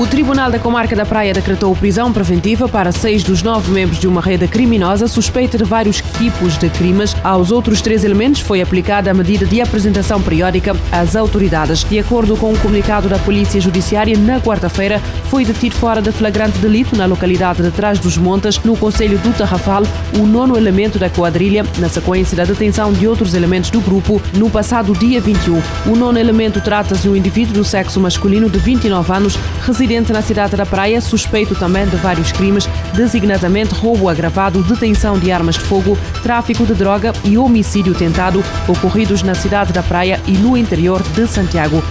O Tribunal da Comarca da Praia decretou prisão preventiva para seis dos nove membros de uma rede criminosa suspeita de vários tipos de crimes. Aos outros três elementos foi aplicada a medida de apresentação periódica às autoridades. De acordo com o um comunicado da Polícia Judiciária, na quarta-feira foi detido fora de flagrante delito na localidade de Trás dos Montes, no Conselho do Tarrafal, o nono elemento da quadrilha, na sequência da detenção de outros elementos do grupo no passado dia 21. O nono elemento trata-se de um indivíduo do sexo masculino de 29 anos, residente na cidade da Praia, suspeito também de vários crimes, designadamente roubo agravado, detenção de armas de fogo, tráfico de droga e homicídio tentado, ocorridos na cidade da Praia e no interior de Santiago.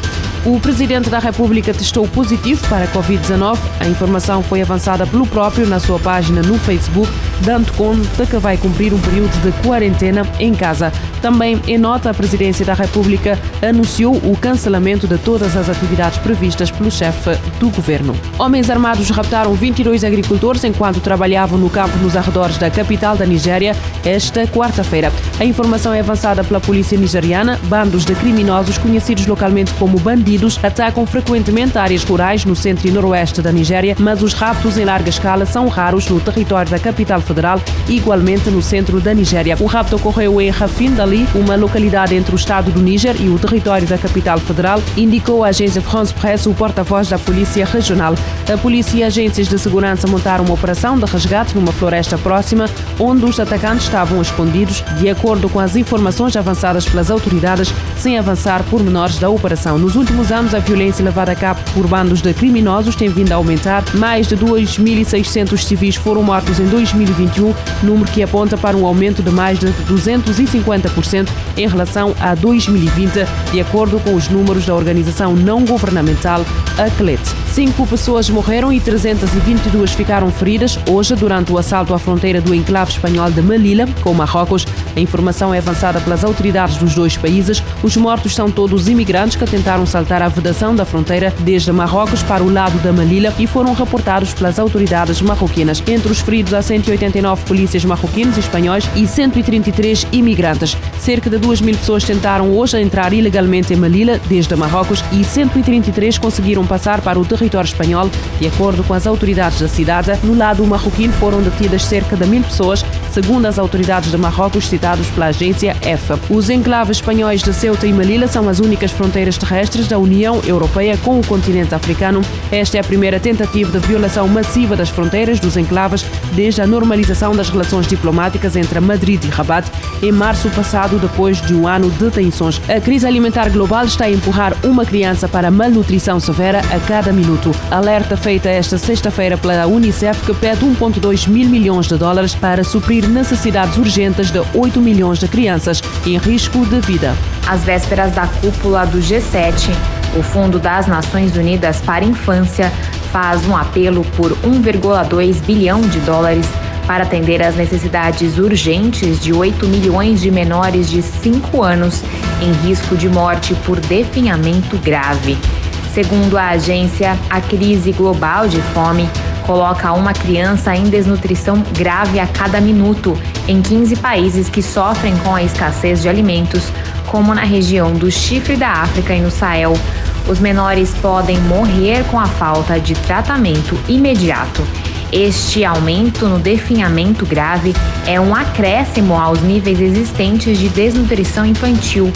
O presidente da República testou positivo para a Covid-19. A informação foi avançada pelo próprio na sua página no Facebook, dando conta que vai cumprir um período de quarentena em casa. Também, em nota, a presidência da República anunciou o cancelamento de todas as atividades previstas pelo chefe do governo. Homens armados raptaram 22 agricultores enquanto trabalhavam no campo nos arredores da capital da Nigéria esta quarta-feira. A informação é avançada pela polícia nigeriana. Bandos de criminosos conhecidos localmente como bandidos atacam frequentemente áreas rurais no centro e noroeste da Nigéria, mas os raptos em larga escala são raros no território da capital federal, igualmente no centro da Nigéria. O rapto ocorreu em Rafin Ali, uma localidade entre o estado do Níger e o território da capital federal, indicou a agência France Presse o porta-voz da Polícia Regional. A polícia e agências de segurança montaram uma operação de resgate numa floresta próxima, onde os atacantes estavam escondidos, de acordo com as informações avançadas pelas autoridades, sem avançar por menores da operação. Nos últimos anos, a violência levada a cabo por bandos de criminosos tem vindo a aumentar. Mais de 2.600 civis foram mortos em 2021, número que aponta para um aumento de mais de 250% em relação a 2020, de acordo com os números da organização não governamental ACLET. Cinco pessoas morreram e 322 ficaram feridas hoje durante o assalto à fronteira do enclave espanhol de Melilla, com Marrocos. A informação é avançada pelas autoridades dos dois países. Os mortos são todos imigrantes que tentaram saltar a vedação da fronteira desde Marrocos para o lado da Melilla e foram reportados pelas autoridades marroquinas. Entre os feridos há 189 polícias marroquinos e espanhóis e 133 imigrantes. Cerca de 2 mil pessoas tentaram hoje entrar ilegalmente em Melilla desde Marrocos e 133 conseguiram passar para o território espanhol. De acordo com as autoridades da cidade, no lado marroquino foram detidas cerca de mil pessoas, segundo as autoridades de Marrocos citados pela agência EFA. Os enclaves espanhóis de Ceuta e Melilla são as únicas fronteiras terrestres da União Europeia com o continente africano. Esta é a primeira tentativa de violação massiva das fronteiras dos enclaves desde a normalização das relações diplomáticas entre Madrid e Rabat em março passado, depois de um ano de tensões. A crise alimentar global está a empurrar uma criança para malnutrição severa a cada minuto. Alerta feita esta sexta-feira pela Unicef que pede 1,2 mil milhões de dólares para suprir necessidades urgentes de 8 milhões de crianças em risco de vida. Às vésperas da cúpula do G7, o Fundo das Nações Unidas para a Infância faz um apelo por 1,2 bilhão de dólares para atender às necessidades urgentes de 8 milhões de menores de 5 anos em risco de morte por definhamento grave. Segundo a agência, a crise global de fome coloca uma criança em desnutrição grave a cada minuto em 15 países que sofrem com a escassez de alimentos, como na região do Chifre da África e no Sahel. Os menores podem morrer com a falta de tratamento imediato este aumento no definhamento grave é um acréscimo aos níveis existentes de desnutrição infantil,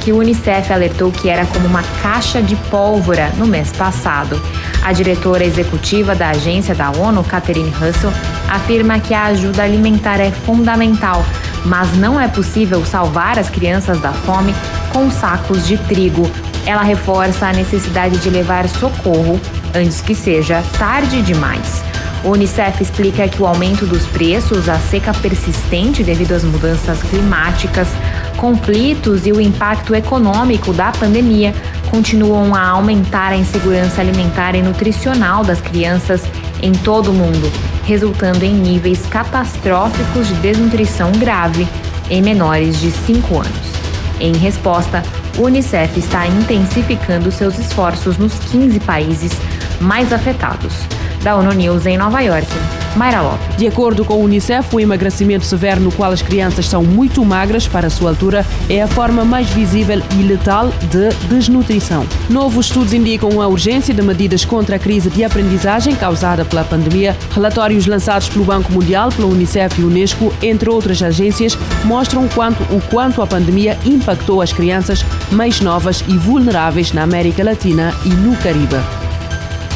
que o Unicef alertou que era como uma caixa de pólvora no mês passado. A diretora executiva da agência da ONU, Catherine Russell, afirma que a ajuda alimentar é fundamental, mas não é possível salvar as crianças da fome com sacos de trigo. Ela reforça a necessidade de levar socorro antes que seja tarde demais. O Unicef explica que o aumento dos preços, a seca persistente devido às mudanças climáticas, conflitos e o impacto econômico da pandemia continuam a aumentar a insegurança alimentar e nutricional das crianças em todo o mundo, resultando em níveis catastróficos de desnutrição grave em menores de 5 anos. Em resposta, o Unicef está intensificando seus esforços nos 15 países mais afetados. Da ONU News em Nova York. Mayra Lopes. De acordo com o Unicef, o emagrecimento severo no qual as crianças são muito magras para a sua altura é a forma mais visível e letal de desnutrição. Novos estudos indicam a urgência de medidas contra a crise de aprendizagem causada pela pandemia. Relatórios lançados pelo Banco Mundial, pela Unicef e Unesco, entre outras agências, mostram quanto, o quanto a pandemia impactou as crianças mais novas e vulneráveis na América Latina e no Caribe.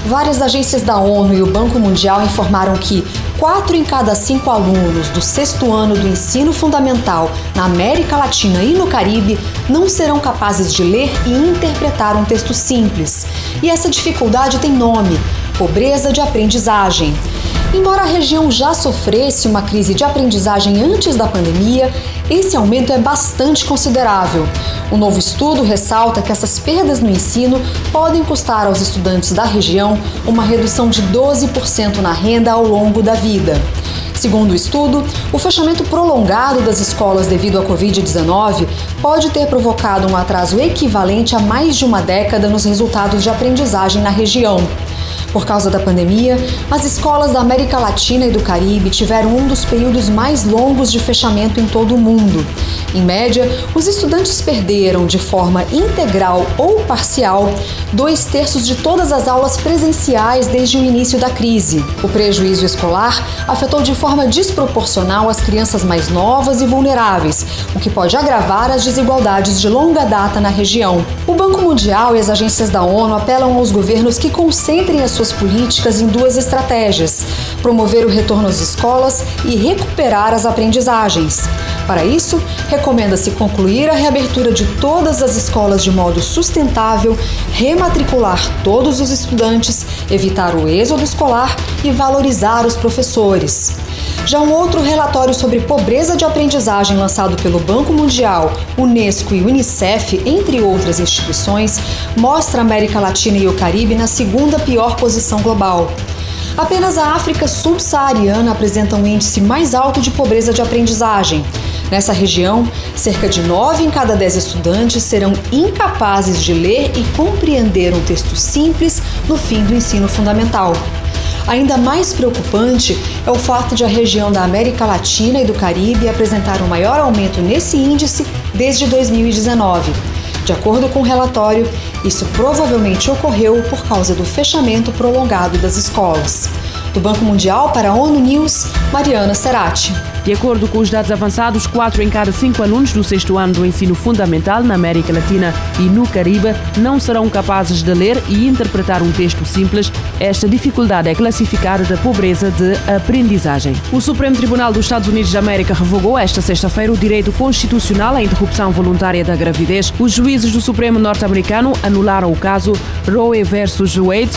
Várias agências da ONU e o Banco Mundial informaram que quatro em cada cinco alunos do sexto ano do ensino fundamental na América Latina e no Caribe não serão capazes de ler e interpretar um texto simples. E essa dificuldade tem nome: pobreza de aprendizagem. Embora a região já sofresse uma crise de aprendizagem antes da pandemia, esse aumento é bastante considerável. O novo estudo ressalta que essas perdas no ensino podem custar aos estudantes da região uma redução de 12% na renda ao longo da vida. Segundo o estudo, o fechamento prolongado das escolas devido à Covid-19 pode ter provocado um atraso equivalente a mais de uma década nos resultados de aprendizagem na região. Por causa da pandemia, as escolas da América Latina e do Caribe tiveram um dos períodos mais longos de fechamento em todo o mundo. Em média, os estudantes perderam, de forma integral ou parcial, dois terços de todas as aulas presenciais desde o início da crise. O prejuízo escolar afetou de forma desproporcional as crianças mais novas e vulneráveis, o que pode agravar as desigualdades de longa data na região. O Banco Mundial e as agências da ONU apelam aos governos que concentrem as suas políticas em duas estratégias: promover o retorno às escolas e recuperar as aprendizagens. Para isso, recomenda-se concluir a reabertura de todas as escolas de modo sustentável, rematricular todos os estudantes, evitar o êxodo escolar e valorizar os professores. Já um outro relatório sobre pobreza de aprendizagem lançado pelo Banco Mundial, Unesco e Unicef, entre outras instituições, mostra a América Latina e o Caribe na segunda pior posição global. Apenas a África subsaariana apresenta um índice mais alto de pobreza de aprendizagem. Nessa região, cerca de 9 em cada 10 estudantes serão incapazes de ler e compreender um texto simples no fim do ensino fundamental. Ainda mais preocupante é o fato de a região da América Latina e do Caribe apresentar o um maior aumento nesse índice desde 2019. De acordo com o relatório, isso provavelmente ocorreu por causa do fechamento prolongado das escolas. Do Banco Mundial para a ONU News, Mariana Serati. De acordo com os dados avançados, quatro em cada cinco alunos do sexto ano do ensino fundamental na América Latina e no Caribe não serão capazes de ler e interpretar um texto simples. Esta dificuldade é classificada da pobreza de aprendizagem. O Supremo Tribunal dos Estados Unidos da América revogou esta sexta-feira o direito constitucional à interrupção voluntária da gravidez. Os juízes do Supremo norte-americano anularam o caso Roe versus Wade,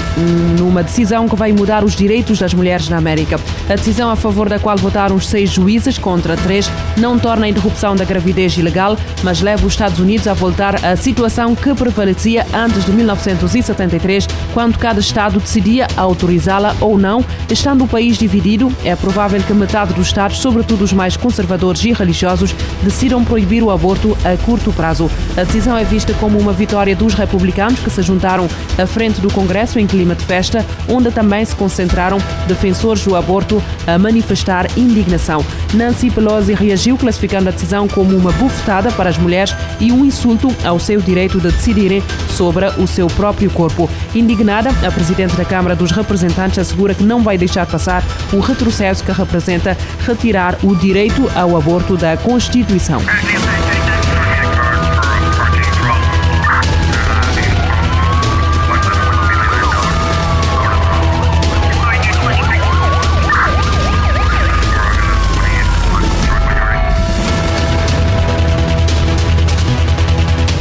numa decisão que vai mudar os direitos mulheres na América. A decisão a favor da qual votaram os seis juízes contra três não torna a interrupção da gravidez ilegal, mas leva os Estados Unidos a voltar à situação que prevalecia antes de 1973, quando cada Estado decidia autorizá-la ou não. Estando o país dividido, é provável que metade dos Estados, sobretudo os mais conservadores e religiosos, decidam proibir o aborto a curto prazo. A decisão é vista como uma vitória dos republicanos que se juntaram à frente do Congresso em clima de festa, onde também se concentraram defensores do aborto a manifestar indignação. Nancy Pelosi reagiu classificando a decisão como uma bufetada para as mulheres e um insulto ao seu direito de decidirem sobre o seu próprio corpo. Indignada, a presidente da Câmara dos Representantes assegura que não vai deixar passar o retrocesso que representa retirar o direito ao aborto da Constituição.